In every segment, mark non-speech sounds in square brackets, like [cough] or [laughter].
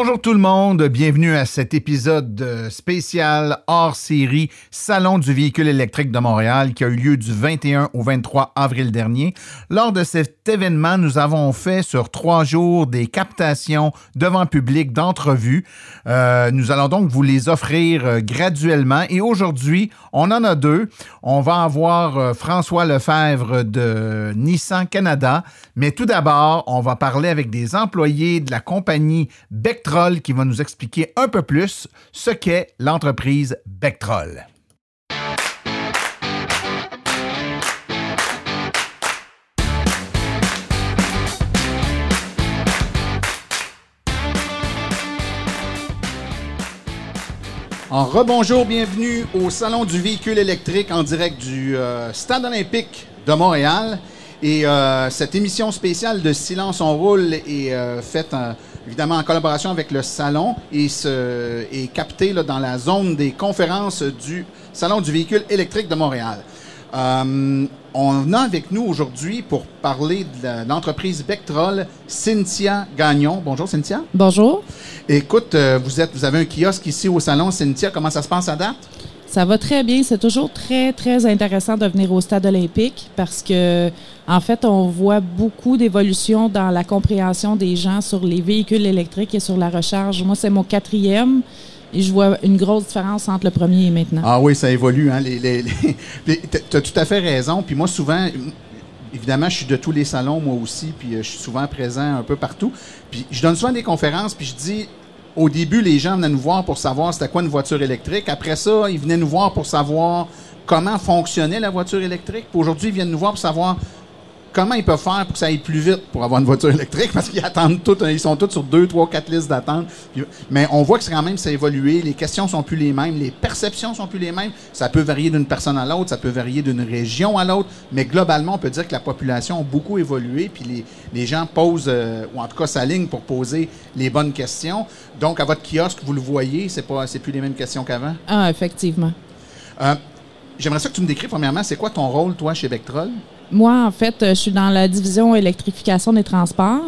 Bonjour tout le monde, bienvenue à cet épisode euh, spécial hors série Salon du véhicule électrique de Montréal qui a eu lieu du 21 au 23 avril dernier. Lors de cet événement, nous avons fait sur trois jours des captations devant public d'entrevues. Euh, nous allons donc vous les offrir euh, graduellement et aujourd'hui, on en a deux. On va avoir François Lefebvre de Nissan Canada, mais tout d'abord, on va parler avec des employés de la compagnie Qui va nous expliquer un peu plus ce qu'est l'entreprise Bectrol. En rebonjour, bienvenue au Salon du véhicule électrique en direct du euh, Stade olympique de Montréal. Et euh, cette émission spéciale de Silence on roule est euh, faite évidemment en collaboration avec le Salon et se, est captée là, dans la zone des conférences du Salon du véhicule électrique de Montréal. Euh, on a avec nous aujourd'hui pour parler de l'entreprise Bectrol, Cynthia Gagnon. Bonjour Cynthia. Bonjour. Écoute, euh, vous, êtes, vous avez un kiosque ici au Salon. Cynthia, comment ça se passe à date? Ça va très bien. C'est toujours très, très intéressant de venir au stade olympique parce que, en fait, on voit beaucoup d'évolution dans la compréhension des gens sur les véhicules électriques et sur la recharge. Moi, c'est mon quatrième et je vois une grosse différence entre le premier et maintenant. Ah oui, ça évolue. Hein, les, [laughs] tu as tout à fait raison. Puis moi, souvent, évidemment, je suis de tous les salons, moi aussi, puis euh, je suis souvent présent un peu partout. Puis je donne souvent des conférences, puis je dis, au début, les gens venaient nous voir pour savoir c'était quoi une voiture électrique. Après ça, ils venaient nous voir pour savoir comment fonctionnait la voiture électrique. Aujourd'hui, ils viennent nous voir pour savoir comment ils peuvent faire pour que ça aille plus vite pour avoir une voiture électrique? Parce qu'ils attendent toutes, ils sont tous sur deux, trois, quatre listes d'attente. Mais on voit que c'est quand même ça a évolué, les questions sont plus les mêmes, les perceptions sont plus les mêmes. Ça peut varier d'une personne à l'autre, ça peut varier d'une région à l'autre, mais globalement, on peut dire que la population a beaucoup évolué, puis les, les gens posent, euh, ou en tout cas s'alignent pour poser les bonnes questions. Donc, à votre kiosque, vous le voyez, c'est pas, c'est plus les mêmes questions qu'avant? Ah, effectivement. Euh, J'aimerais ça que tu me décris premièrement, c'est quoi ton rôle, toi, chez Bectrol? Moi, en fait, euh, je suis dans la division électrification des transports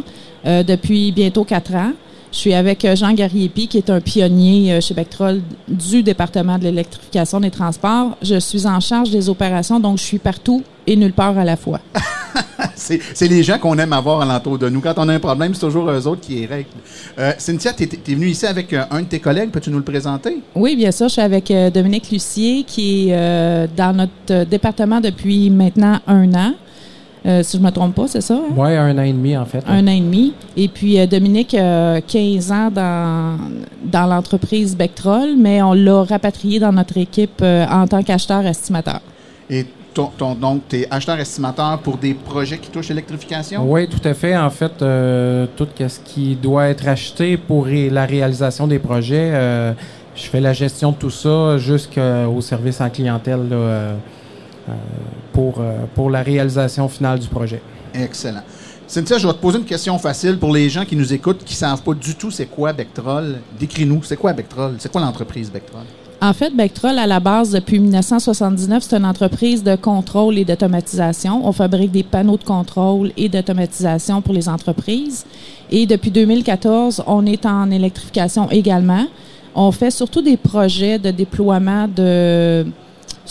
euh, depuis bientôt quatre ans. Je suis avec euh, Jean Gariepi, qui est un pionnier chez Bectrol du département de l'électrification des transports. Je suis en charge des opérations, donc je suis partout et nulle part à la fois. [laughs] C'est c'est les gens qu'on aime avoir alentour de nous. Quand on a un problème, c'est toujours eux autres qui les règlent. Euh, Cynthia, tu es, venue ici avec euh, un de tes collègues. Peux-tu nous le présenter? Oui, bien sûr, je suis avec euh, Dominique Lucier, qui est euh, dans notre département depuis maintenant un an. Euh, si je me trompe pas, c'est ça? hein? Ouais, un an et demi, en fait. Un an et demi. Et puis, euh, Dominique a 15 ans dans, dans l'entreprise Bectrol, mais on l'a rapatrié dans notre équipe euh, en tant qu'acheteur estimateur. Et ton, ton- donc, tu es acheteur-estimateur pour des projets qui touchent l'électrification? Oui, tout à fait. En fait, euh, tout ce qui doit être acheté pour ré- la réalisation des projets, euh, je fais la gestion de tout ça jusqu'au service en clientèle là, euh, pour, pour la réalisation finale du projet. Excellent. Cynthia, je vais te poser une question facile pour les gens qui nous écoutent, qui ne savent pas du tout c'est quoi Bectrol. Décris-nous, c'est quoi Bectrol? C'est quoi l'entreprise Bectrol? En fait, Bectrol, à la base, depuis 1979, c'est une entreprise de contrôle et d'automatisation. On fabrique des panneaux de contrôle et d'automatisation pour les entreprises. Et depuis 2014, on est en électrification également. On fait surtout des projets de déploiement de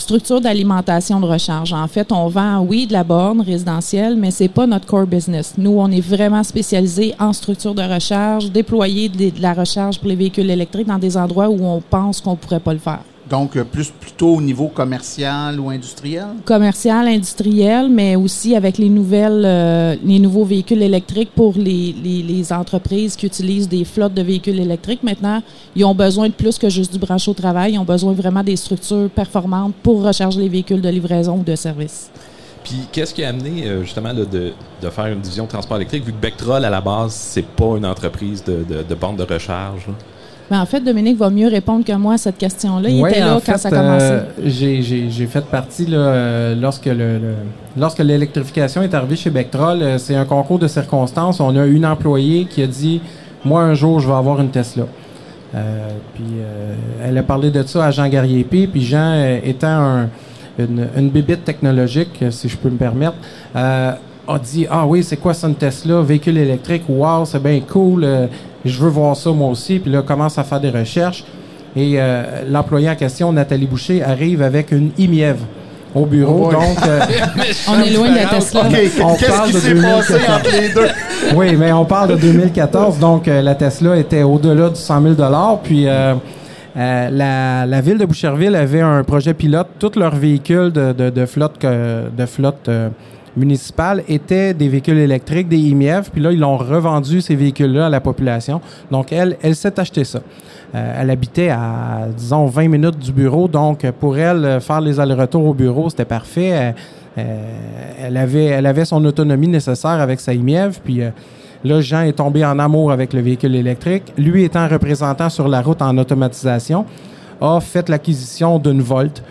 structures d'alimentation de recharge. En fait, on vend, oui, de la borne résidentielle, mais c'est pas notre core business. Nous, on est vraiment spécialisé en structures de recharge, déployer de la recharge pour les véhicules électriques dans des endroits où on pense qu'on pourrait pas le faire. Donc, euh, plus plutôt au niveau commercial ou industriel? commercial, industriel, mais aussi avec les nouvelles, euh, les nouveaux véhicules électriques pour les, les, les entreprises qui utilisent des flottes de véhicules électriques. Maintenant, ils ont besoin de plus que juste du branché au travail. Ils ont besoin vraiment des structures performantes pour recharger les véhicules de livraison ou de service. Puis qu'est-ce qui a amené euh, justement là, de, de faire une division de transport électrique, vu que Bectrol, à la base, c'est pas une entreprise de, de, de borne de recharge? là? Mais en fait, Dominique va mieux répondre que moi à cette question-là. Il Ouais, était là quand fait, ça a commencé. euh, j'ai- fait partie là, euh, lorsque le, le- lorsque l'électrification est arrivée chez Bectrol. euh, c'est un concours de circonstances. On a une employée qui a dit Moi, un jour, je vais avoir une Tesla. Euh, puis euh, elle a parlé de ça à Jean Garriépé. Puis Jean, étant un- une, une bébite technologique, si je peux me permettre, euh, a dit Ah oui, c'est quoi ça une Tesla Véhicule électrique Wow, c'est bien cool. euh, je veux voir ça moi aussi. Puis là, commence à faire des recherches. Et euh, l'employé en question, Nathalie Boucher, arrive avec une IMIEV au bureau. Oh donc, euh, [laughs] On est loin de la Tesla. On qu'est-ce parle qui de s'est passé 2014. entre les deux? oui, mais on parle de 2014, donc euh, la Tesla était au-delà du 100 000 Puis euh, euh, la, la ville de Boucherville avait un projet pilote. Tous leurs véhicules de, de, de flotte, que- de flotte euh, municipale étaient des véhicules électriques, des IMIEV. Puis là, ils l'ont revendu, ces véhicules-là, à la population. Donc, elle, elle s'est acheté ça. Euh, elle habitait à, disons, 20 minutes du bureau. Donc, pour elle, euh, faire les allers-retours au bureau, c'était parfait. Euh, elle, avait, elle avait son autonomie nécessaire avec sa IMIEV. Puis là, Jean est tombé en amour avec le véhicule électrique. Lui, étant représentant sur la route en automatisation, a fait l'acquisition d'une Volt.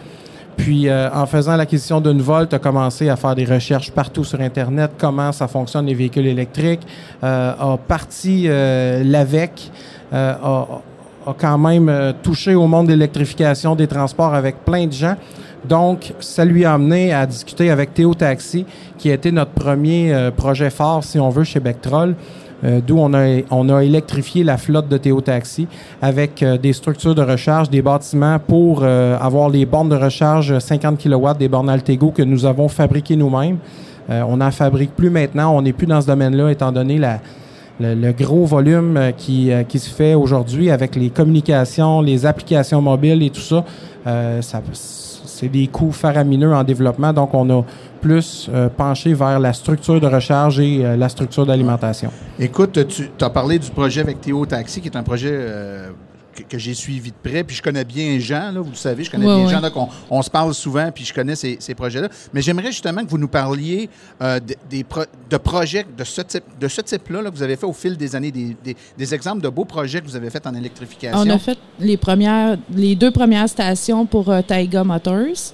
Puis, euh, en faisant l'acquisition d'une Volt, a commencé à faire des recherches partout sur Internet, comment ça fonctionne les véhicules électriques, euh, a parti euh, l'AVEC, euh, a, a quand même euh, touché au monde de l'électrification des transports avec plein de gens. Donc, ça lui a amené à discuter avec Théo Taxi, qui a été notre premier euh, projet phare, si on veut, chez Bectrol, euh, d'où on a, on a électrifié la flotte de Théo Taxi avec euh, des structures de recharge, des bâtiments pour euh, avoir les bornes de recharge 50 kW, des bornes Altego que nous avons fabriquées nous-mêmes. On n'en fabrique plus maintenant, on n'est plus dans ce domaine-là, étant donné la, le, le gros volume qui, qui se fait aujourd'hui avec les communications, les applications mobiles et tout ça. Euh, ça c'est des coûts faramineux en développement, donc on a plus euh, penché vers la structure de recharge et euh, la structure d'alimentation. Écoute, tu as parlé du projet avec Théo Taxi, qui est un projet euh, que, que j'ai suivi de près, puis je connais bien Jean, là, vous le savez, je connais bien ouais. Jean, donc on, on se parle souvent, puis je connais ces, ces projets-là. Mais j'aimerais justement que vous nous parliez euh, de, des pro- de projets de ce type, de ce type-là là, que vous avez fait au fil des années, des, des- des exemples de beaux projets que vous avez faits en électrification. On a fait les premières, les deux premières stations pour euh, Taiga Motors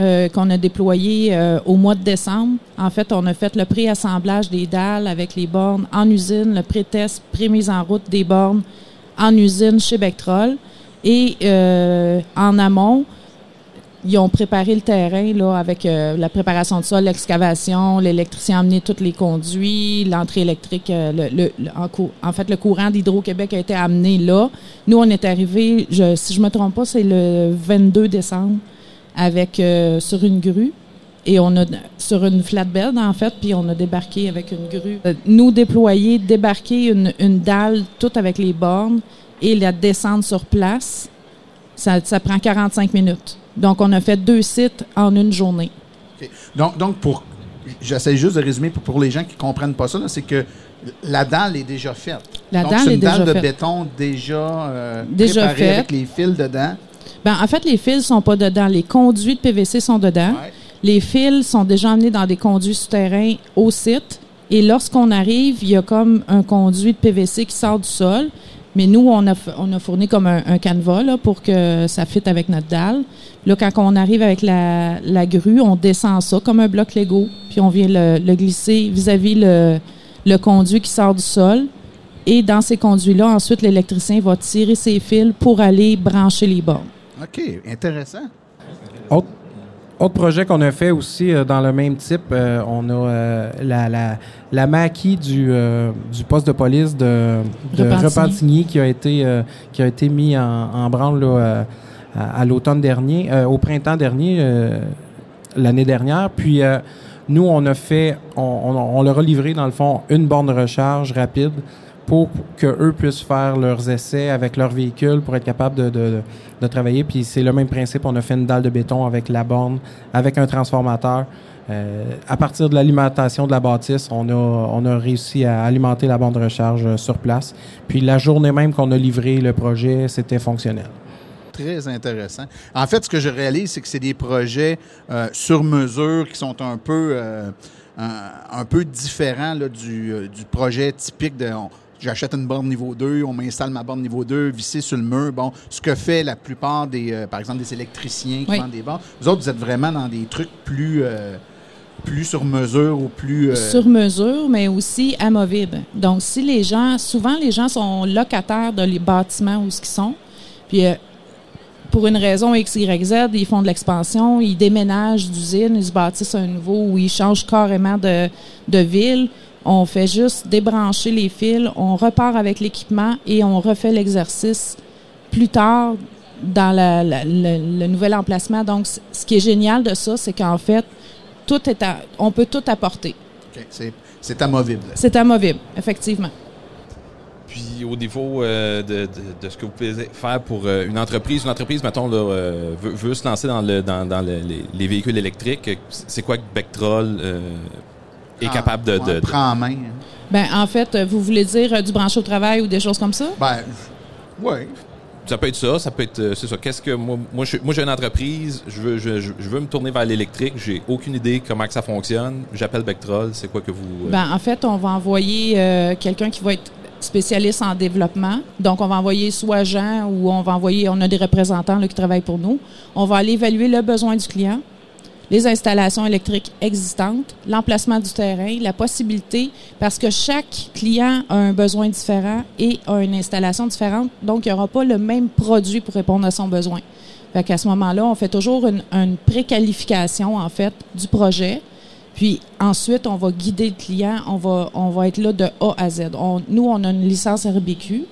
euh, qu'on a déployées euh, au mois de décembre. En fait, on a fait le pré-assemblage des dalles avec les bornes en usine, le pré-test, pré-mise en route des bornes en usine chez Bectrol. Et euh, en amont, ils ont préparé le terrain là, avec la préparation de sol, l'excavation, l'électricien a amené tous les conduits, l'entrée électrique, le, le- le- en, fait, le courant d'Hydro-Québec a été amené là. Nous, on est arrivés, je, si je me trompe pas, c'est le 22 décembre avec euh, sur une grue. Et on a sur une flatbed, en fait, puis on a débarqué avec une grue. Euh, Nous déployer, débarquer une, une dalle, tout avec les bornes, et la descendre sur place, ça, ça prend 45 minutes. Donc, on a fait deux sites en une journée. Donc, donc pour, j'essaie juste de résumer pour, pour les gens qui comprennent pas ça, c'est que la dalle est déjà faite. La donc, dalle c'est est une dalle déjà de faite. béton déjà, euh, Déjà préparée faite. avec les fils dedans. Ben, en fait, les fils sont pas dedans. Les conduits de PVC sont dedans. Ouais. Les fils sont déjà emmenés dans des conduits souterrains au site. Et lorsqu'on arrive, il y a comme un conduit de PVC qui sort du sol. Mais nous, on a, on a fourni comme un, un canevas là, pour que ça fitte avec notre dalle. Là, quand on arrive avec la, la grue, on descend ça comme un bloc Lego, puis on vient le, le glisser vis-à-vis le, le conduit qui sort du sol. Et dans ces conduits-là, ensuite, l'électricien va tirer ses fils pour aller brancher les bornes. OK, intéressant. Autre, autre projet qu'on a fait aussi euh, dans le même type, euh, on a euh, la, la, la maquille du, euh, du poste de police de, de Repentigny. Repentigny qui a été, euh, qui a été mis en, en branle là, à, à l'automne dernier, euh, au printemps dernier, euh, l'année dernière. Puis euh, nous, on a fait, on, on, on leur a livré dans le fond une borne de recharge rapide pour que eux puissent faire leurs essais avec leur véhicule pour être capable de, de, travailler. Puis c'est le même principe. On a fait une dalle de béton avec la borne, avec un transformateur. Euh, à partir de l'alimentation de la bâtisse, on a, on a réussi à alimenter la borne de recharge euh, sur place. Puis la journée même qu'on a livré le projet, c'était fonctionnel. Très intéressant. En fait, ce que je réalise, c'est que c'est des projets euh, sur mesure qui sont un peu, un, peu différents là, du, du projet typique de. J'achète une borne niveau 2, on m'installe ma borne niveau 2, vissée sur le mur. Bon, ce que fait la plupart des, euh, par exemple, des électriciens qui Oui. vendent des bornes. Vous autres, vous êtes vraiment dans des trucs plus, euh, plus sur mesure ou plus. euh, sur mesure, mais aussi amovible. Donc, si les gens, souvent les gens sont locataires de les bâtiments où ils sont, puis euh, pour une raison X, Y, Z, ils font de l'expansion, ils déménagent d'usine, ils se bâtissent un nouveau ou ils changent carrément de, de ville. On fait juste débrancher les fils, on repart avec l'équipement et on refait l'exercice plus tard dans la- la- le, le nouvel emplacement. Donc, ce qui est génial de ça, c'est qu'en fait, tout est à- on peut tout apporter. OK, c'est- c'est amovible. C'est amovible, effectivement. Puis au niveau euh, de, de, de ce que vous pouvez faire pour euh, une entreprise, une entreprise, mettons, là, euh, veut, veut se lancer dans, le, dans, dans le- les, les véhicules électriques, c'est quoi que Bectrol euh, est Ah, capable de... on de- de- prend en main. Ben, en fait, euh, vous voulez dire euh, du branché au travail ou des choses comme ça? Ben, oui. Ça peut être ça, ça peut être... euh, c'est ça. Qu'est-ce que... Moi, moi, j'ai une entreprise, je veux, je, je- je veux me tourner vers l'électrique, j'ai aucune idée comment que ça fonctionne. J'appelle Bectrol, c'est quoi que vous... euh, Ben, en fait, on va envoyer euh, quelqu'un qui va être spécialiste en développement. Donc, on va envoyer soit Jean ou on va envoyer, on a des représentants là, qui travaillent pour nous. On va aller évaluer le besoin du client, les installations électriques existantes, l'emplacement du terrain, la possibilité, parce que chaque client a un besoin différent et a une installation différente. Donc, il n'y aura pas le même produit pour répondre à son besoin. Fait qu'à ce moment-là, on fait toujours une, préqualification, en fait, du projet. Puis ensuite, on va guider le client, on va, on va être là de A à Z. Nous, on a une licence RBQ.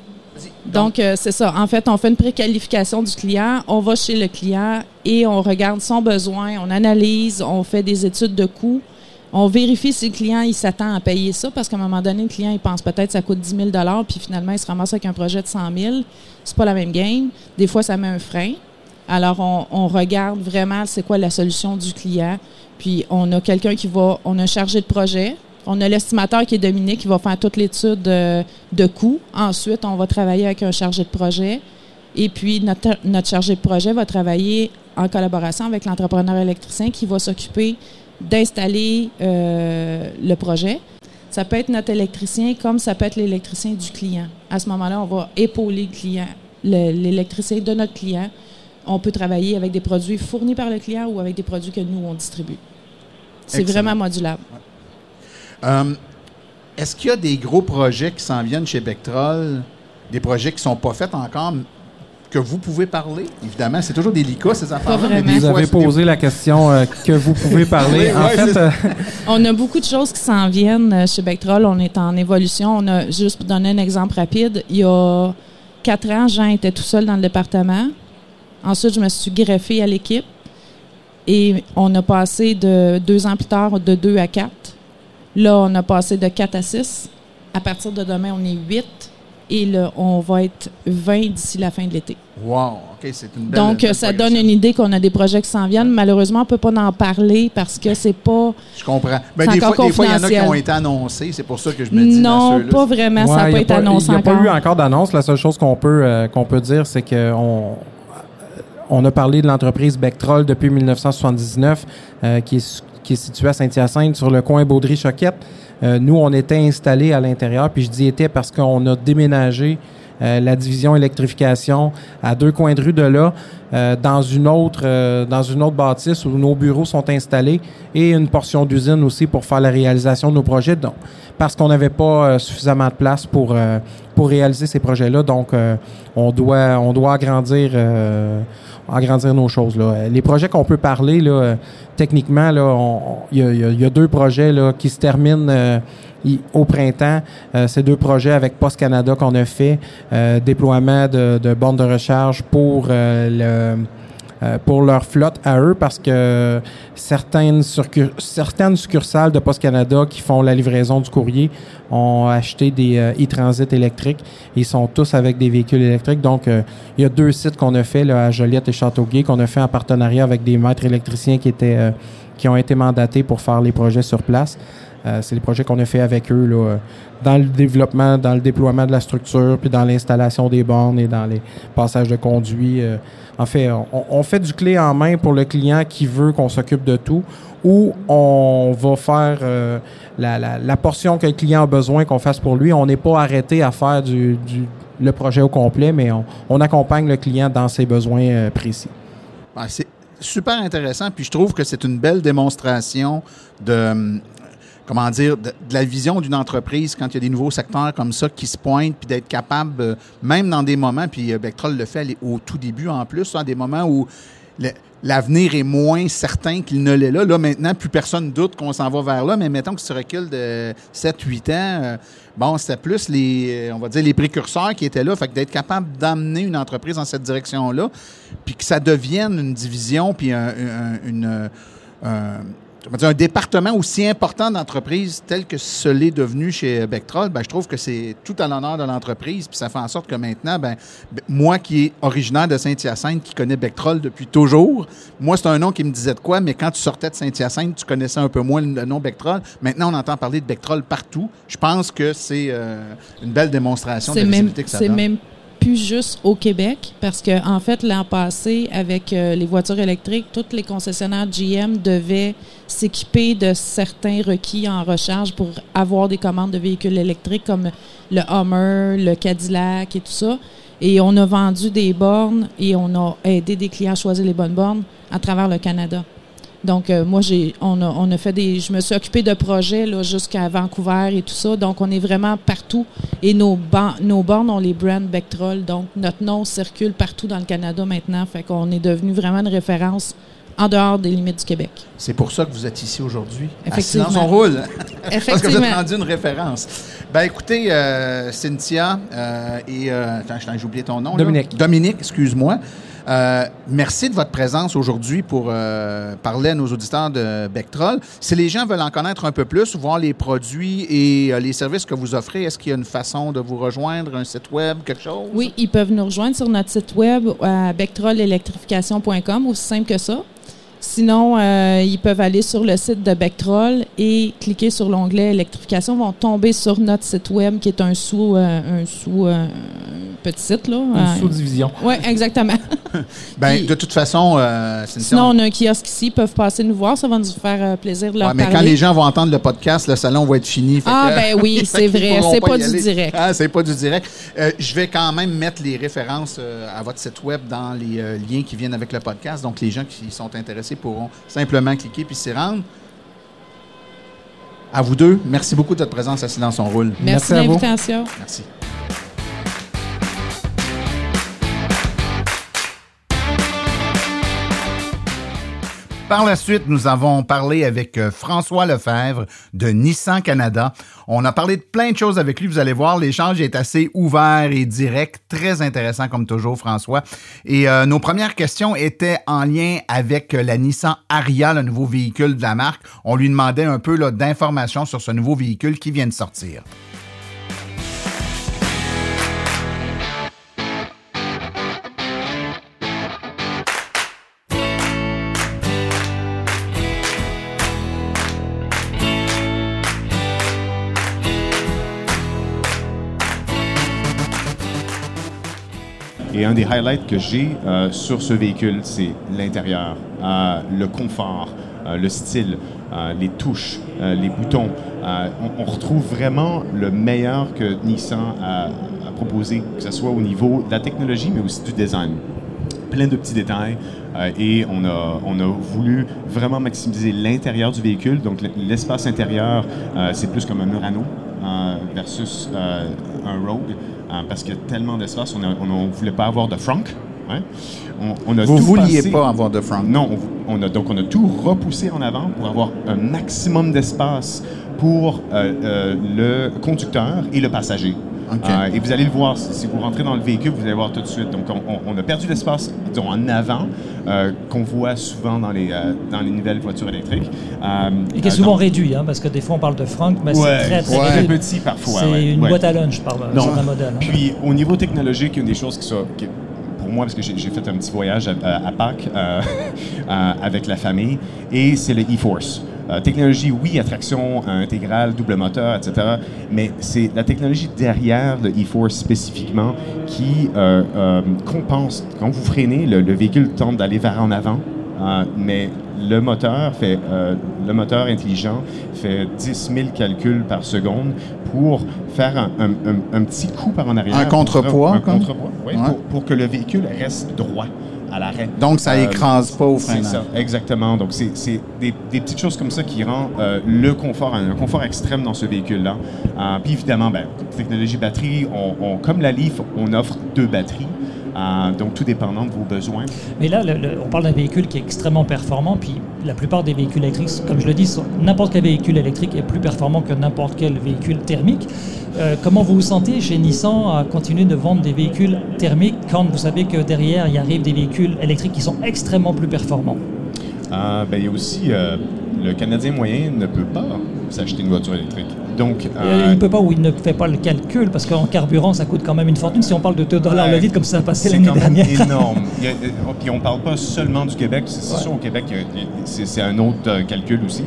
Donc, euh, c'est ça. En fait, on fait une préqualification du client, on va chez le client et on regarde son besoin, on analyse, on fait des études de coûts. On vérifie si le client il s'attend à payer ça parce qu'à un moment donné, le client il pense peut-être que ça coûte 10 000 puis finalement il se ramasse avec un projet de 100 000 C'est pas la même game. Des fois, ça met un frein. Alors, on, on regarde vraiment c'est quoi la solution du client. Puis, on a quelqu'un qui va, on a un chargé de projet. On a l'estimateur qui est Dominique qui va faire toute l'étude de, de coûts. Ensuite, on va travailler avec un chargé de projet. Et puis, notre, notre chargé de projet va travailler en collaboration avec l'entrepreneur électricien qui va s'occuper d'installer euh, le projet. Ça peut être notre électricien comme ça peut être l'électricien du client. À ce moment-là, on va épauler le client, le- l'électricien de notre client. On peut travailler avec des produits fournis par le client ou avec des produits que nous, on distribue. C'est vraiment modulable. Euh, Est-ce qu'il y a des gros projets qui s'en viennent chez Bectrol, des projets qui sont pas faits encore, que vous pouvez parler? Évidemment, c'est toujours délicat, ces des Vous fois, avez posé la question euh, que vous pouvez parler. [laughs] Oui, en ouais, fait, euh, On a beaucoup de choses qui s'en viennent chez Bectrol. On est en évolution. On a, juste pour donner un exemple rapide, il y a quatre ans, Jean était tout seul dans le département. Ensuite, je me suis greffée à l'équipe. Et on a passé de deux ans plus tard de deux à quatre. Là, on a passé de quatre à six. À partir de demain, on est huit. Et là, on va être 20 d'ici la fin de l'été. Wow, OK, c'est une belle Donc, belle ça donne une idée qu'on a des projets qui s'en viennent. Malheureusement, on ne peut pas en parler parce que c'est pas. Je comprends. Ben, C'est des, encore fois, des fois, il y en a qui ont été annoncés. C'est pour ça que je me dis... Non, là, pas vraiment. ça n'a pas été annoncé Il n'y a encore. pas eu encore d'annonce. La seule chose qu'on peut, euh, qu'on peut dire, c'est qu'on on a parlé de l'entreprise Bectrol depuis 1979, euh, qui, est, qui est située à Saint-Hyacinthe, sur le coin Baudry-Choquette. Euh, nous, on était installés à l'intérieur, puis je dis était parce qu'on a déménagé euh, la division électrification à deux coins de rue de là, euh, dans une autre euh, dans une autre bâtisse où nos bureaux sont installés et une portion d'usine aussi pour faire la réalisation de nos projets. Donc, parce qu'on n'avait pas euh, suffisamment de place pour euh, pour réaliser ces projets-là, donc euh, on doit on doit agrandir agrandir nos choses là. Les projets qu'on peut parler là, techniquement là, il y a, il y il y a deux projets là qui se terminent euh, au printemps. Euh, ces deux projets avec Post Canada qu'on a fait, euh, déploiement de, de bornes de recharge pour euh, le euh, pour leur flotte à eux parce que certaines, certaines succursales de Post Canada qui font la livraison du courrier ont acheté des e-transit électriques. Ils sont tous avec des véhicules électriques. Donc, il y a deux sites qu'on a fait là, à Joliette et Châteauguay qu'on a fait en partenariat avec des maîtres électriciens qui étaient qui ont été mandatés pour faire les projets sur place. Euh, c'est les projets qu'on a fait avec eux là, dans le développement, dans le déploiement de la structure, puis dans l'installation des bornes et dans les passages de conduits. Euh. en fait, on, fait du clé en main pour le client qui veut qu'on s'occupe de tout, ou on va faire euh, la, portion que le client a besoin qu'on fasse pour lui. On n'est pas arrêté à faire le projet au complet, mais on, accompagne le client dans ses besoins précis. C'est super intéressant, puis je trouve que c'est une belle démonstration de comment dire, de, la vision d'une entreprise quand il y a des nouveaux secteurs comme ça qui se pointent, puis d'être capable, euh, même dans des moments, puis euh, le fait au tout début en plus, hein, des moments où l'avenir est moins certain qu'il ne l'est là. Là, maintenant, plus personne doute qu'on s'en va vers là, mais mettons que tu recules de 7-8 ans, euh, bon, c'était plus les, on va dire, les précurseurs qui étaient là. Fait que d'être capable d'amener une entreprise dans cette direction-là, puis que ça devienne une division, puis une un département aussi important d'entreprise tel que ce l'est devenu chez Bectrol, ben, je trouve que c'est tout à l'honneur de l'entreprise. Puis ça fait en sorte que maintenant, ben, moi qui est originaire de Saint-Hyacinthe, qui connais Bectrol depuis toujours, moi, c'est un nom qui me disait de quoi, mais quand tu sortais de Saint-Hyacinthe, tu connaissais un peu moins le nom Bectrol. Maintenant, on entend parler de Bectrol partout. Je pense que c'est euh, une belle démonstration de la même, que ça donne. même plus juste au Québec parce que en fait l'an passé avec euh, les voitures électriques, toutes les concessionnaires GM devaient s'équiper de certains requis en recharge pour avoir des commandes de véhicules électriques comme le Hummer, le Cadillac et tout ça. Et on a vendu des bornes et on a aidé des clients à choisir les bonnes bornes à travers le Canada. Donc, euh, moi, j'ai, on a, on a fait des, je me suis occupé de projets là, jusqu'à Vancouver et tout ça. Donc, on est vraiment partout. Et nos, nos bornes ont les brands Bectrol. Donc, notre nom circule partout dans le Canada maintenant. Fait qu'on est devenu vraiment une référence en dehors des limites du Québec. C'est pour ça que vous êtes ici aujourd'hui. Effectivement. Sinon, on roule. Effectivement. [laughs] Parce que vous êtes rendu une référence. Ben écoutez, euh, Cynthia euh, et... attends, j'ai oublié ton nom. Dominique. Dominique, excuse-moi. Euh, merci de votre présence aujourd'hui pour euh, parler à nos auditeurs de Bectrol. Si les gens veulent en connaître un peu plus, voir les produits et euh, les services que vous offrez, est-ce qu'il y a une façon de vous rejoindre, un site web, quelque chose? Oui, ils peuvent nous rejoindre sur notre site web à bectrolelectrification.com, aussi simple que ça. Sinon, ils peuvent aller sur le site de Bectrol et cliquer sur l'onglet électrification. Ils vont tomber sur notre site web qui est un sous, un sous petit site. Là, Une sous-division. Oui, exactement. [laughs] ben, de toute façon, euh, Sinon, on a un kiosque ici. Ils peuvent passer nous voir. Ça va nous faire euh, plaisir de leur ouais, mais quand les gens vont entendre le podcast, le salon va être fini. ah, ben oui, [laughs] c'est vrai. C'est pas, du direct. Ah, c'est pas du direct. Euh, je vais quand même mettre les références à votre site web dans les liens qui viennent avec le podcast. Donc, les gens qui sont intéressés pourront simplement cliquer puis s'y rendre. À vous deux, merci beaucoup de votre présence à Silence on roule. Merci, merci de l'invitation. Merci. Par la suite, nous avons parlé avec euh, François Lefebvre de Nissan Canada. On a parlé de plein de choses avec lui. Vous allez voir, l'échange est assez ouvert et direct, très intéressant comme toujours, François. Et euh, nos premières questions étaient en lien avec euh, la Nissan Aria, le nouveau véhicule de la marque. On lui demandait un peu d'informations sur ce nouveau véhicule qui vient de sortir. Et un des highlights que j'ai euh, sur ce véhicule, c'est l'intérieur, euh, le confort, euh, le style, les touches, les boutons. On, retrouve vraiment le meilleur que Nissan a, proposé, que ce soit au niveau de la technologie, mais aussi du design. Plein de petits détails. et on a, on a voulu vraiment maximiser l'intérieur du véhicule. Donc, l'espace intérieur, c'est plus comme un Murano versus un Rogue. Hein, parce qu'il y a tellement d'espace. On ne voulait pas avoir de Frank. Hein. On, a Vous ne vouliez pas avoir de Frank? Non. On, a, donc, on a tout repoussé en avant pour avoir un maximum d'espace pour euh, euh, le conducteur et le passager. Euh, et vous allez le voir, si vous rentrez dans le véhicule, vous allez voir tout de suite. Donc, on, a perdu l'espace, disons, en avant, euh, qu'on voit souvent dans les, euh, dans les nouvelles voitures électriques. Euh, Et qui est souvent donc- réduit, hein, parce que des fois on parle de franc, mais Ouais, c'est très très ouais. réduit. très petit parfois. C'est ouais, une ouais. boîte à lunch par Non. certains modèles. hein. Puis au niveau technologique, une des choses qui sont qui- pour moi, parce que j'ai j'ai fait un petit voyage à, à- à Pâques euh, [laughs] euh, avec la famille, et c'est le e-Force. Euh, technologie, oui, attraction intégrale, double moteur, etc. Mais c'est la technologie derrière le e-Force spécifiquement qui euh, euh, compense. Quand vous freinez, le, le véhicule tente d'aller vers en avant, mais le moteur fait le moteur intelligent fait 10 000 calculs par seconde pour faire un, un- un- un petit coup par en arrière. Un contrepoids, Un contrepoids, oui, Ouais. pour, pour que le véhicule reste droit à l'arrêt. Donc, ça Euh, écrase pas au c'est freinage. ça, exactement. Donc, c'est c'est des, des petites choses comme ça qui rendent euh, le confort, un confort extrême dans ce véhicule-là. Euh, puis évidemment, ben, technologie batterie, on, on- comme la Leaf, on offre deux batteries. Euh, donc, tout dépendant de vos besoins. Mais là, le- le- on parle d'un véhicule qui est extrêmement performant, puis la plupart des véhicules électriques, comme je le dis, n'importe quel véhicule électrique est plus performant que n'importe quel véhicule thermique. Euh, comment vous vous sentez chez Nissan à continuer de vendre des véhicules thermiques quand vous savez que derrière, il arrive des véhicules électriques qui sont extrêmement plus performants? Euh, ben, il y a aussi euh, le Canadien moyen ne peut pas s'acheter une voiture électrique. Donc, Euh, euh, Il ne peut pas ou il ne fait pas le calcul parce qu'en carburant, ça coûte quand même une fortune. Si on parle de 2 dollars le litre, comme ça a passé c'est l'année dernière. énorme. [laughs] Il y a- euh, puis on parle pas seulement du Québec. C'est c'est sûr au Québec, c'est c'est un autre euh, calcul aussi.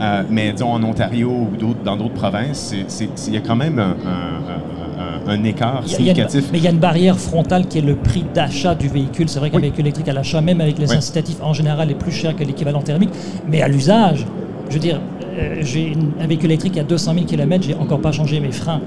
Euh, mais disons en Ontario ou dans d'autres provinces, c'est- c'est- c'est- il y a quand même un, un- un- un écart a- une- significatif. mais il y a une barrière frontale qui est le prix d'achat du véhicule. C'est vrai qu'un Oui. véhicule électrique à l'achat, même avec les Oui. incitatifs en général, est plus cher que l'équivalent thermique. Mais à l'usage, je veux dire, euh, j'ai un véhicule électrique à 200 000 km, j'ai encore pas changé mes freins.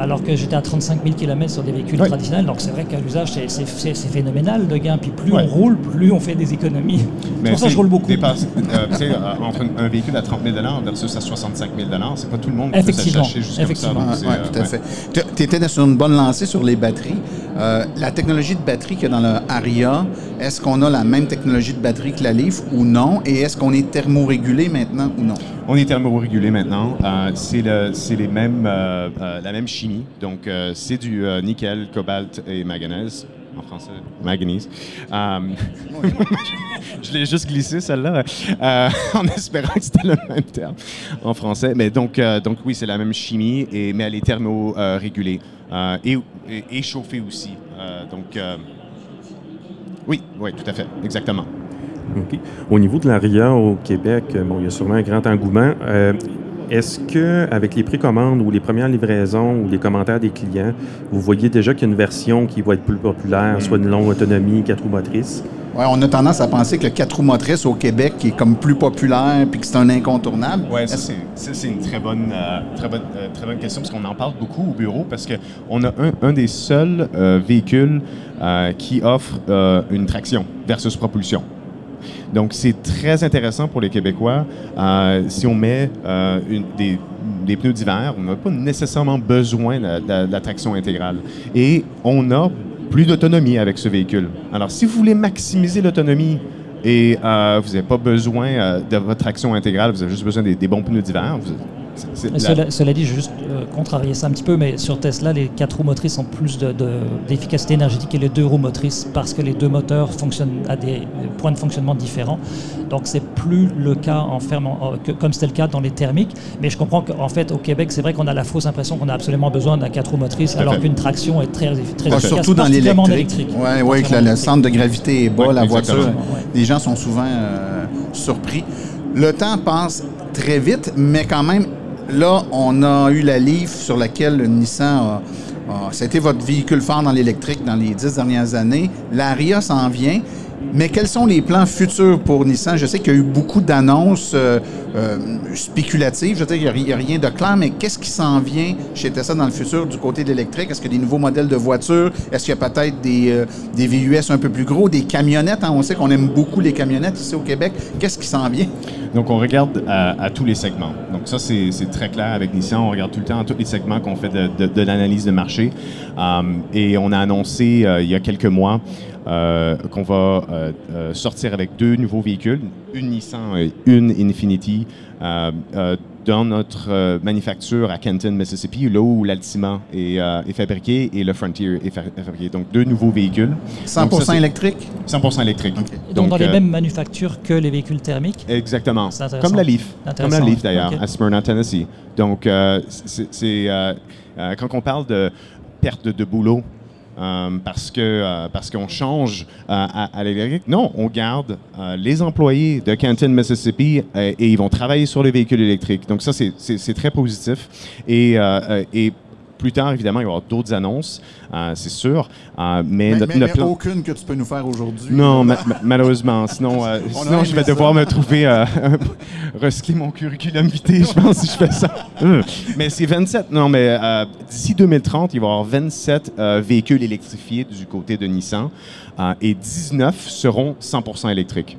Alors que j'étais à 35 000 km sur des véhicules Oui. traditionnels. Donc c'est vrai qu'à l'usage, c'est- phénoménal le gain. Puis plus Ouais. on roule, plus on fait des économies. C'est pour ça que je roule beaucoup. dépasse- euh, tu sais, euh, entre un, véhicule à 30 000 versus à 65 000 c'est pas tout le monde qui peut juste comme ça. Donc Ouais, euh, tout à ouais. fait. Tu étais sur une bonne lancée sur les batteries. Euh, la technologie de batterie qu'il y a dans le Aria, est-ce qu'on a la même technologie de batterie que la Leaf ou non? Et est-ce qu'on est thermorégulé maintenant ou non? On est thermorégulé maintenant. Euh, c'est le- c'est les mêmes, euh, euh, la même chimie. Donc, euh, c'est du euh, nickel, cobalt et manganèse. En français, manganèse. Euh, [laughs] je l'ai juste glissé, celle-là, [laughs] en espérant que c'était le même terme en français. Mais donc, donc oui, c'est la même chimie, et, mais elle est thermorégulée et, et, chauffée aussi. Donc, oui, oui, tout à fait, exactement. OK. Au niveau de l'ARIA au Québec, bon, il y a sûrement un grand engouement. Est-ce que, avec les précommandes ou les premières livraisons ou les commentaires des clients, vous voyez déjà qu'il y a une version qui va être plus populaire, soit une longue autonomie, quatre roues motrices? Ouais, on a tendance à penser que le 4 roues motrices au Québec est comme plus populaire puis que c'est un incontournable. Oui, ça c'est, ça, c'est une très bonne, euh, très, bonne, euh, très bonne question parce qu'on en parle beaucoup au bureau parce qu'on a un, un des seuls euh, véhicules euh, qui offre euh, une traction versus propulsion. Donc, c'est très intéressant pour les Québécois. Euh, si on met euh, des, pneus d'hiver, on n'a pas nécessairement besoin de, la- traction intégrale. Et on a plus d'autonomie avec ce véhicule. Alors, si vous voulez maximiser l'autonomie et euh, vous n'avez pas besoin de votre traction intégrale, vous avez juste besoin des, bons pneus d'hiver, vous- la- cela, cela dit, je vais juste euh, contrarier ça un petit peu, mais sur Tesla, les quatre roues motrices ont plus de- de- d'efficacité énergétique que les deux roues motrices parce que les deux moteurs fonctionnent à des points de fonctionnement différents. Donc, c'est plus le cas en ferme, en- que- comme c'était le cas dans les thermiques. Mais je comprends qu'en fait, au Québec, c'est vrai qu'on a la fausse impression qu'on a absolument besoin d'un quatre roues motrices, alors qu'une traction est très, très Ah, efficace. surtout dans l'électrique. électrique. Oui, ouais, que le, centre de gravité est bas, Ouais, la voiture. Ouais. Les gens sont souvent euh, surpris. Le temps passe très vite, mais quand même, là, on a eu la Leaf sur laquelle le Nissan a. été votre véhicule phare dans l'électrique dans les dix dernières années. L'Aria s'en vient. Mais quels sont les plans futurs pour Nissan? Je sais qu'il y a eu beaucoup d'annonces euh, euh, spéculatives. Je veux dire, il n'y a, rien de clair, mais qu'est-ce qui s'en vient chez Tesla dans le futur du côté de l'électrique? Est-ce qu'il y a des nouveaux modèles de voitures? Est-ce qu'il y a peut-être des, euh, VUS un peu plus gros, des camionnettes? hein? On sait qu'on aime beaucoup les camionnettes ici au Québec. Qu'est-ce qui s'en vient? Donc, on regarde à, à tous les segments. Donc, ça, c'est très clair avec Nissan. On regarde tout le temps tous les segments qu'on fait de, l'analyse de marché. Um, et on a annoncé euh, il y a quelques mois euh, qu'on va euh, euh, sortir avec deux nouveaux véhicules, une Nissan et une Infinity. Dans notre euh, manufacture à Kenton, Mississippi, là où l'Altima est, euh, est fabriqué et le Frontier est fa- fabriqué. Donc, deux nouveaux véhicules. 100 Donc, ça, c'est électrique? 100% électrique. Et donc, dans les euh, mêmes manufactures que les véhicules thermiques? Exactement. Comme la Leaf. Comme la Leaf, d'ailleurs, à Smyrna, Tennessee. Donc, euh, c'est euh, euh, quand on parle de perte de, de boulot, euh, parce que euh, parce qu'on change euh, à, l'électrique. Non, on garde les employés de Canton, Mississippi, et ils vont travailler sur les véhicules électriques. Donc ça, c'est- très positif. Et plus tard, évidemment, il va y avoir d'autres annonces, euh, c'est sûr. Euh, mais, Mais, notre, mais- notre mais plan- aucune que tu peux nous faire aujourd'hui. non, ma- ma- malheureusement. Sinon, [laughs] euh, sinon je vais ça. devoir me trouver euh, [laughs] recycler mon curriculum vitae, je pense, si je fais ça. Euh. mais c'est 27. Non, mais euh, d'ici 2030, il va y avoir 27 euh, véhicules électrifiés du côté de Nissan euh, et 19 seront 100% électriques.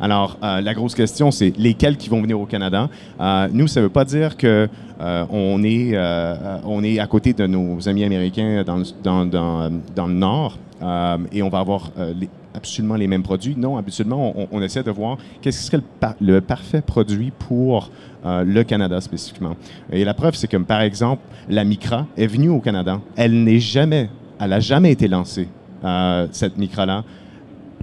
Alors, euh, la grosse question, c'est lesquels qui vont venir au Canada. Euh, nous, ça ne veut pas dire que euh, on, est, on est à côté de nos amis américains dans, le- dans, dans, le Nord et on va avoir absolument les mêmes produits. Non, habituellement, on, essaie de voir qu'est-ce qui serait le, par- le parfait produit pour le Canada spécifiquement. Et la preuve, c'est que, par exemple, la Micra est venue au Canada. Elle n'est jamais, elle n'a jamais été lancée, cette Micra-là,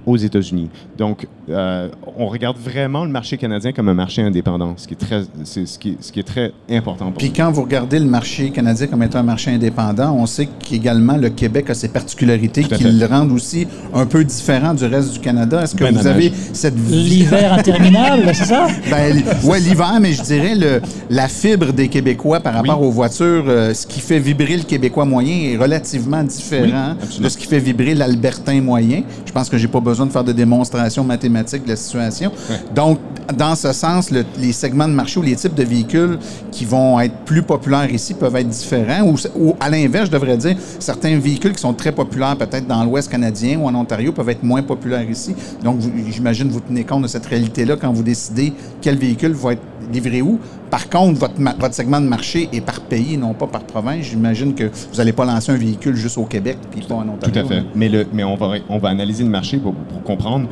aux États-Unis. Donc, euh, on regarde vraiment le marché canadien comme un marché indépendant, ce qui est très, c'est ce qui, ce qui est très important pour Puis nous. quand vous regardez le marché canadien comme étant un marché indépendant, on sait qu'également le Québec a ses particularités qui fait. le rendent aussi un peu différent du reste du Canada. Est-ce que Ben vous dommage. avez cette vision? L'hiver [laughs] interminable, c'est ça? Ben, ouais, l'hiver, mais je dirais le, la fibre des Québécois par rapport Oui. aux voitures, euh, ce qui fait vibrer le Québécois moyen est relativement différent Oui, de ce qui fait vibrer l'Albertain moyen. Je pense que j'ai pas besoin de faire de démonstration de la situation. Donc, dans ce sens, le- les segments de marché ou les types de véhicules qui vont être plus populaires ici peuvent être différents. Ou, ou à l'inverse, je devrais dire, certains véhicules qui sont très populaires peut-être dans l'Ouest canadien ou en Ontario peuvent être moins populaires ici. Donc, j'imagine vous tenez compte de cette réalité-là quand vous décidez quel véhicule va être livré où. Par contre, votre, segment de marché est par pays, non pas par province. J'imagine que vous n'allez pas lancer un véhicule juste au Québec puis pas en Ontario. Tout à fait. Mais, le, mais on, va, on va analyser le marché pour, pour comprendre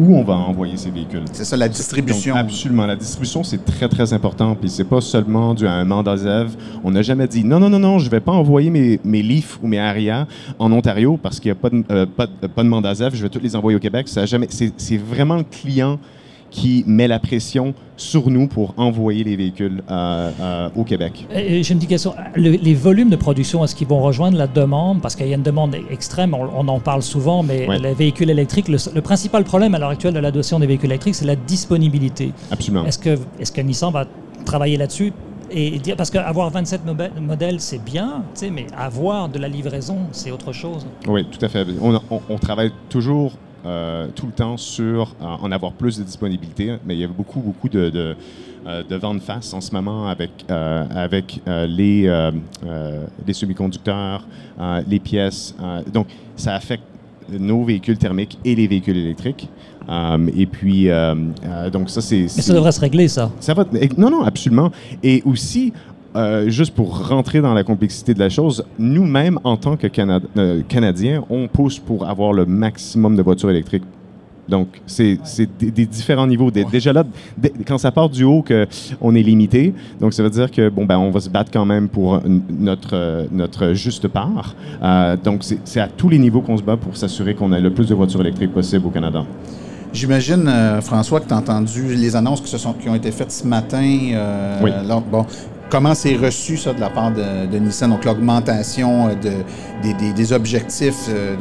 où on va envoyer ces véhicules. C'est ça, la distribution. Donc, absolument. La distribution, c'est très, très important. Puis c'est pas seulement dû à un mandat ZEV. On n'a jamais dit non, non, non, non, je vais pas envoyer mes, mes Leaf ou mes Aria en Ontario parce qu'il n'y a pas de, euh, pas, de- pas de mandat ZEV. Je vais tous les envoyer au Québec. Ça a jamais, c'est, c'est vraiment le client qui met la pression sur nous pour envoyer les véhicules euh, euh, au Québec. Et J'ai une petite question. Le- les volumes de production, est-ce qu'ils vont rejoindre la demande? Parce qu'il y a une demande extrême, on, on en parle souvent, mais Ouais. les véhicules électriques, le, le principal problème à l'heure actuelle de l'adoption des véhicules électriques, c'est la disponibilité. Absolument. Est-ce que, est que Nissan va travailler là-dessus? Et dire, parce qu'avoir 27 mobe- modèles, c'est bien, mais avoir de la livraison, c'est autre chose. Oui, tout à fait. On, on- on travaille toujours euh, tout le temps sur euh, en avoir plus de disponibilité, mais il y a beaucoup, beaucoup de, de, euh, de vent de face en ce moment avec, euh, avec les, les semi-conducteurs, les pièces. donc, ça affecte nos véhicules thermiques et les véhicules électriques. Et puis, euh, euh, donc ça, c'est... Mais ça devrait se régler, ça. ça va. eh, Non, non, absolument. Et aussi, euh, juste pour rentrer dans la complexité de la chose, nous-mêmes, en tant que euh, Canadiens, on pousse pour avoir le maximum de voitures électriques. Donc, c'est des, des différents niveaux. Dé- Déjà là, quand ça part du haut qu'on est limité, donc ça veut dire que bon ben on va se battre quand même pour notre euh, notre juste part. Euh, donc c'est à tous les niveaux qu'on se bat pour s'assurer qu'on a le plus de voitures électriques possible au Canada. J'imagine, euh, François, que tu as entendu les annonces qui, se sont, qui ont été faites ce matin. euh, Oui. lors- bon, comment c'est reçu, ça, de la part de, de Nissan? Donc, l'augmentation euh, de, des, objectifs euh,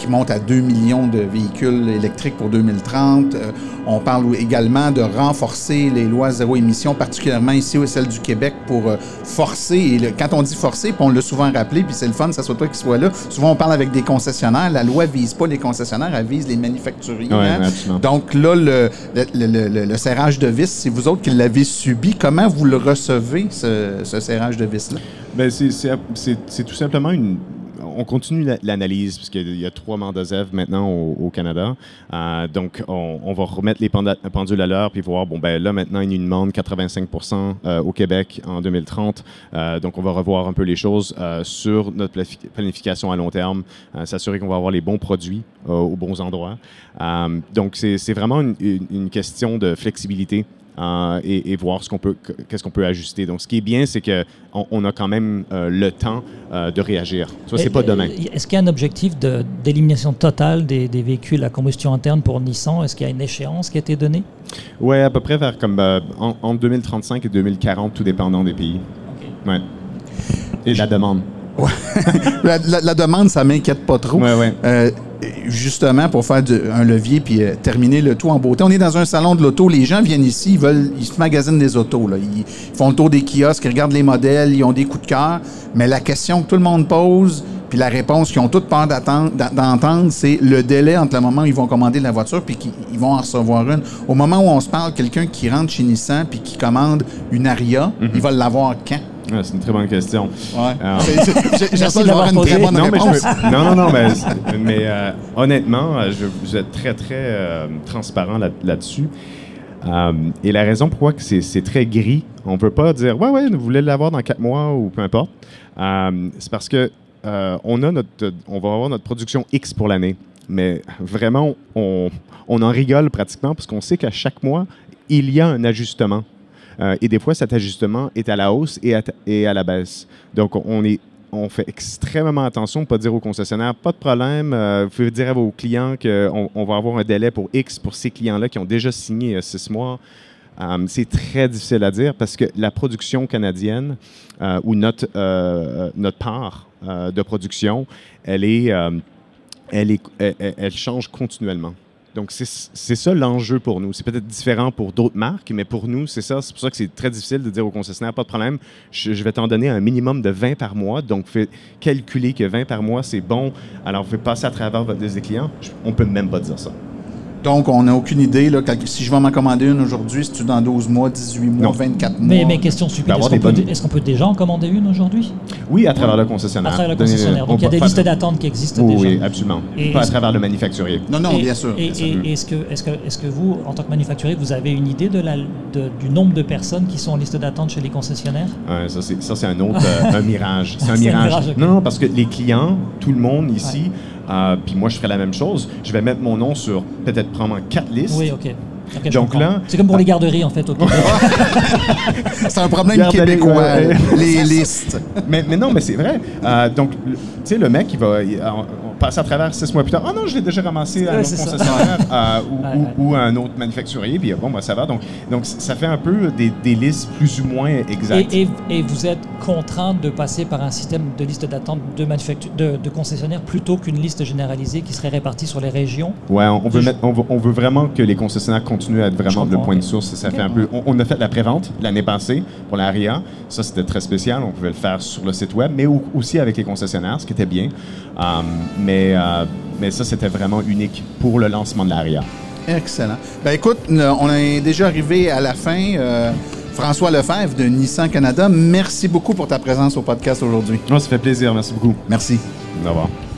qui montent à 2 millions de véhicules électriques pour 2030. Euh, on parle également de renforcer les lois zéro émission, particulièrement ici, celle du Québec, pour euh, forcer. Et le- quand on dit forcer, puis on l'a souvent rappelé, puis c'est le fun, ça soit toi qui soit là. Souvent, on parle avec des concessionnaires. La loi vise pas les concessionnaires, elle vise les manufacturiers. Ouais, hein. Donc là, le, serrage de vis, c'est vous autres qui l'avez subi. Comment vous le recevez, ce, ce serrage de vis-là? Ben, c'est tout simplement une. On continue la- l'analyse, parce qu'il y a trois mandats maintenant au, Canada. Euh, donc, on, va remettre les pendules à l'heure, puis voir, bon, ben là, maintenant, il y a une demande 85% euh, au Québec en 2030. Euh, donc, on va revoir un peu les choses euh, sur notre planifi- planification à long terme, s'assurer qu'on va avoir les bons produits aux bons endroits. Donc, c'est vraiment une question de flexibilité. Euh, et, et voir ce qu'on peut, qu'est-ce qu'on peut ajuster. Donc, ce qui est bien, c'est que on, on a quand même euh, le temps euh, de réagir. Ça, c'est pas demain. Est-ce qu'il y a un objectif d'élimination totale des, des véhicules à combustion interne pour Nissan? Est-ce qu'il y a une échéance qui a été donnée? Ouais, à peu près vers comme en, entre 2035 et 2040, tout dépendant des pays. Ouais. Et de la demande. [laughs] La, la- la demande, ça m'inquiète pas trop. Ouais, ouais. Euh, justement, pour faire du- un levier puis euh, terminer le tout en beauté. On est dans un salon de l'auto. Les gens viennent ici, ils veulent, ils se magasinent des autos. Là. Ils, ils font le tour des kiosques, ils regardent les modèles, ils ont des coups de cœur. Mais la question que tout le monde pose, puis la réponse qu'ils ont toutes peur d'entendre, c'est le délai entre le moment où ils vont commander la voiture puis qu'ils ils vont en recevoir une. Au moment où on se parle, quelqu'un qui rentre chez Nissan puis qui commande une Aria, il va l'avoir quand? Ouais, c'est une très bonne question. Ouais. Euh, avoir une très bonne non, mais je réponse. non, non, non, mais, mais, euh, honnêtement, euh, je, vous êtes très, très euh, transparent là- là-dessus. Euh, et la raison pourquoi que c'est c'est très gris, on ne peut pas dire ouais, ouais, vous voulez l'avoir dans quatre mois ou peu importe. Euh, c'est parce que euh, on, a notre, on va avoir notre production X pour l'année. Mais vraiment, on, on en rigole pratiquement parce qu'on sait qu'à chaque mois, il y a un ajustement. Euh, et des fois, cet ajustement est à la hausse et à, et à la baisse. Donc, on, est, on fait extrêmement attention de pas dire aux concessionnaires, pas de problème, euh, vous pouvez dire à vos clients qu'on on va avoir un délai pour X pour ces clients-là qui ont déjà signé a six mois. Euh, c'est très difficile à dire parce que la production canadienne euh, ou notre, euh, notre part euh, de production, elle, est, euh, elle, est, elle change continuellement. Donc, c'est ça l'enjeu pour nous. C'est peut-être différent pour d'autres marques, mais pour nous, c'est ça. C'est pour ça que c'est très difficile de dire aux concessionnaires, pas de problème, je, je vais t'en donner un minimum de 20 par mois. Donc, fait calculer que 20 par mois, c'est bon. Alors, vous pouvez passer à travers votre liste des clients. Je- on peut même pas dire ça. Donc, on n'a aucune idée. Là, si je vais m'en commander une aujourd'hui, c'est-tu dans 12 mois, 18 mois, Non. 24 mois? mais, mais question stupide, est-ce qu'on peut, bonnes- est-ce qu'on peut déjà en commander une aujourd'hui? Oui, à travers le concessionnaire. À travers le concessionnaire. on Donc il y a des listes d'attente qui existent Oui, déjà. oui, absolument. Et pas à travers le manufacturier. Non, non, Et- bien sûr. Sûr. et- est-ce que, est-ce que, est-ce que vous, en tant que manufacturier, vous avez une idée de la, de- du nombre de personnes qui sont en liste d'attente chez les concessionnaires? Ouais, ça, c'est, ça, c'est un autre euh, un [laughs] mirage. C'est un mirage. Non, non, parce que les clients, tout le monde ici, euh, puis moi, je ferais la même chose. Je vais mettre mon nom sur peut-être prendre quatre listes. Oui, ok. Donc là- c'est comme pour les garderies en fait. [laughs] C'est un problème québécois, les listes. mais, mais non, mais c'est vrai. Euh, donc, le- tu sais, le mec, il va il- on, on passe à travers six mois plus tard. Ah non, je l'ai déjà ramassé à un Ouais, autre concessionnaire [laughs] euh, ou, Ouais, ou- ouais. ou à un autre manufacturier. Puis bon, bah, ça va. Donc, donc, ça fait un peu des, des listes plus ou moins exactes. et, et- et vous êtes contraint de passer par un système de liste d'attente de, de, de concessionnaires plutôt qu'une liste généralisée qui serait répartie sur les régions? Ouais, on, on veut mettre, on, veut, on veut vraiment que les concessionnaires continuent à être vraiment le point de source. Ça fait un peu. On, on a fait la prévente l'année passée pour la RIA. Ça, c'était très spécial. On pouvait le faire sur le site web, mais au- aussi avec les concessionnaires, ce qui était bien. Um, mais, euh, mais ça, c'était vraiment unique pour le lancement de la RIA. Excellent. Ben écoute, n- on est déjà arrivé à la fin. Euh, François Lefebvre de Nissan Canada, merci beaucoup pour ta présence au podcast aujourd'hui. Oh, ça fait plaisir. Merci beaucoup. Merci. Au revoir.